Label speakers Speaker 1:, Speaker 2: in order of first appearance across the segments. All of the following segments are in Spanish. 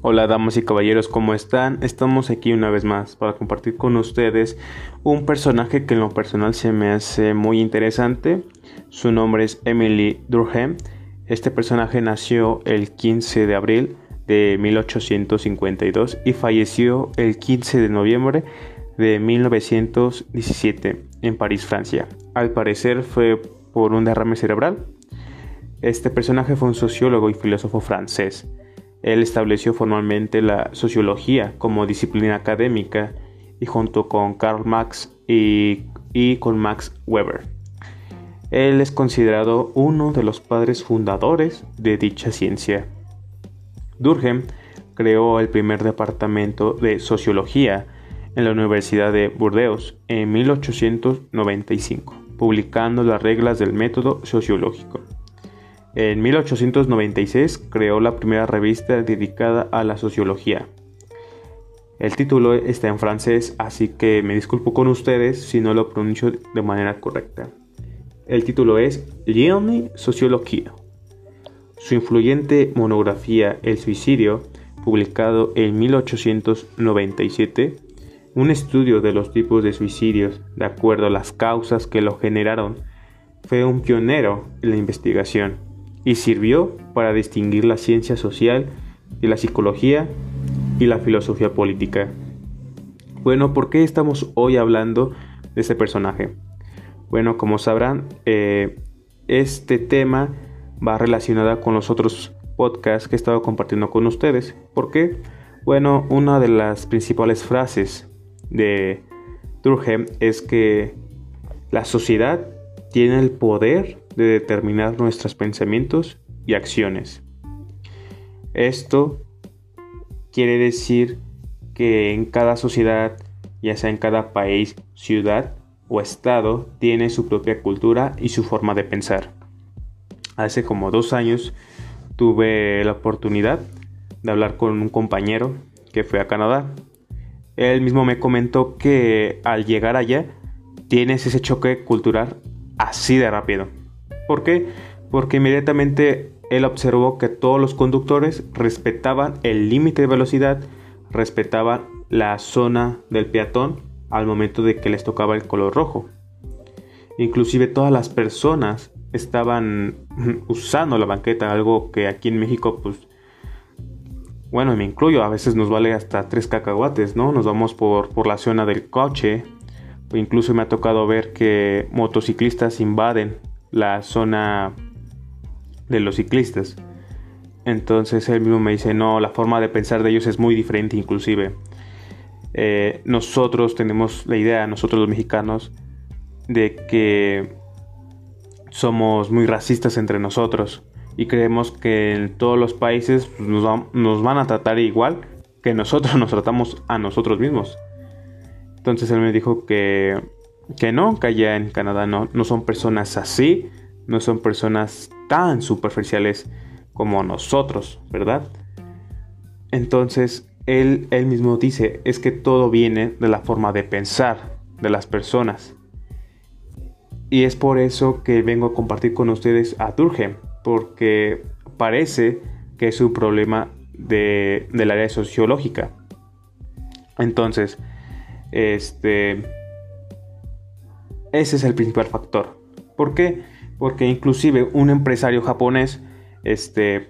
Speaker 1: Hola damas y caballeros, ¿cómo están? Estamos aquí una vez más para compartir con ustedes un personaje que en lo personal se me hace muy interesante. Su nombre es Emily Durkheim. Este personaje nació el 15 de abril de 1852 y falleció el 15 de noviembre de 1917 en París, Francia. Al parecer fue por un derrame cerebral. Este personaje fue un sociólogo y filósofo francés él estableció formalmente la sociología como disciplina académica y junto con Karl Marx y, con Max Weber. Él es considerado uno de los padres fundadores de dicha ciencia. Durkheim creó el primer departamento de sociología en la Universidad de Burdeos en 1895, publicando las reglas del método sociológico. En 1896 creó la primera revista dedicada a la sociología. El título está en francés, así que me disculpo con ustedes si no lo pronuncio de manera correcta. El título es Lione Sociología. Su influyente monografía El suicidio, publicado en 1897, un estudio de los tipos de suicidios de acuerdo a las causas que lo generaron, fue un pionero en la investigación y sirvió para distinguir la ciencia social y la psicología y la filosofía política. Bueno, ¿por qué estamos hoy hablando de este personaje? Bueno, como sabrán, eh, este tema va relacionado con los otros podcasts que he estado compartiendo con ustedes. ¿Por qué? Bueno, una de las principales frases de Durkheim es que la sociedad tiene el poder de determinar nuestros pensamientos y acciones. Esto quiere decir que en cada sociedad, ya sea en cada país, ciudad o estado, tiene su propia cultura y su forma de pensar. Hace como dos años tuve la oportunidad de hablar con un compañero que fue a Canadá. Él mismo me comentó que al llegar allá tienes ese choque cultural así de rápido. ¿Por qué? Porque inmediatamente él observó que todos los conductores respetaban el límite de velocidad, respetaban la zona del peatón al momento de que les tocaba el color rojo. Inclusive todas las personas estaban usando la banqueta, algo que aquí en México pues bueno, me incluyo, a veces nos vale hasta tres cacahuates, ¿no? Nos vamos por, por la zona del coche, incluso me ha tocado ver que motociclistas invaden la zona de los ciclistas. Entonces él mismo me dice, no, la forma de pensar de ellos es muy diferente inclusive. Eh, nosotros tenemos la idea, nosotros los mexicanos, de que somos muy racistas entre nosotros y creemos que en todos los países nos, nos van a tratar igual que nosotros nos tratamos a nosotros mismos. Entonces él me dijo que que no, que allá en Canadá no, no son personas así, no son personas tan superficiales como nosotros, ¿verdad? Entonces, él, él mismo dice, es que todo viene de la forma de pensar de las personas. Y es por eso que vengo a compartir con ustedes a Durkheim, porque parece que es un problema de, del área sociológica. Entonces, este ese es el principal factor. ¿Por qué? Porque inclusive un empresario japonés, este,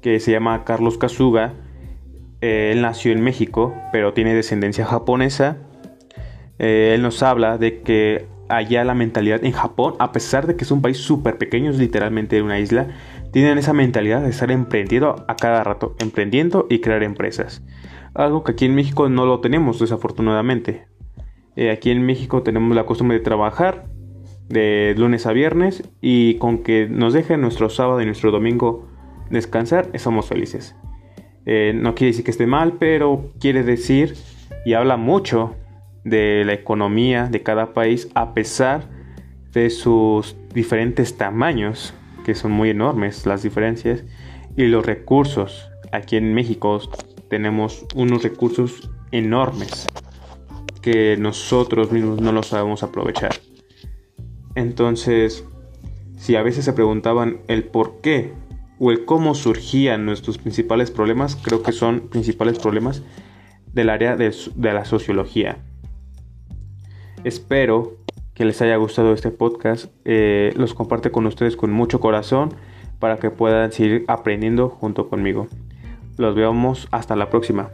Speaker 1: que se llama Carlos Kasuga, eh, él nació en México, pero tiene descendencia japonesa. Eh, él nos habla de que allá la mentalidad en Japón, a pesar de que es un país súper pequeño, es literalmente una isla, tienen esa mentalidad de estar emprendiendo a cada rato, emprendiendo y crear empresas. Algo que aquí en México no lo tenemos, desafortunadamente. Eh, aquí en México tenemos la costumbre de trabajar de lunes a viernes y con que nos dejen nuestro sábado y nuestro domingo descansar, somos felices. Eh, no quiere decir que esté mal, pero quiere decir y habla mucho de la economía de cada país a pesar de sus diferentes tamaños, que son muy enormes las diferencias, y los recursos. Aquí en México tenemos unos recursos enormes que nosotros mismos no lo sabemos aprovechar. Entonces, si a veces se preguntaban el por qué o el cómo surgían nuestros principales problemas, creo que son principales problemas del área de, la sociología. Espero que les haya gustado este podcast. Eh, los comparte con ustedes con mucho corazón para que puedan seguir aprendiendo junto conmigo. Los vemos hasta la próxima.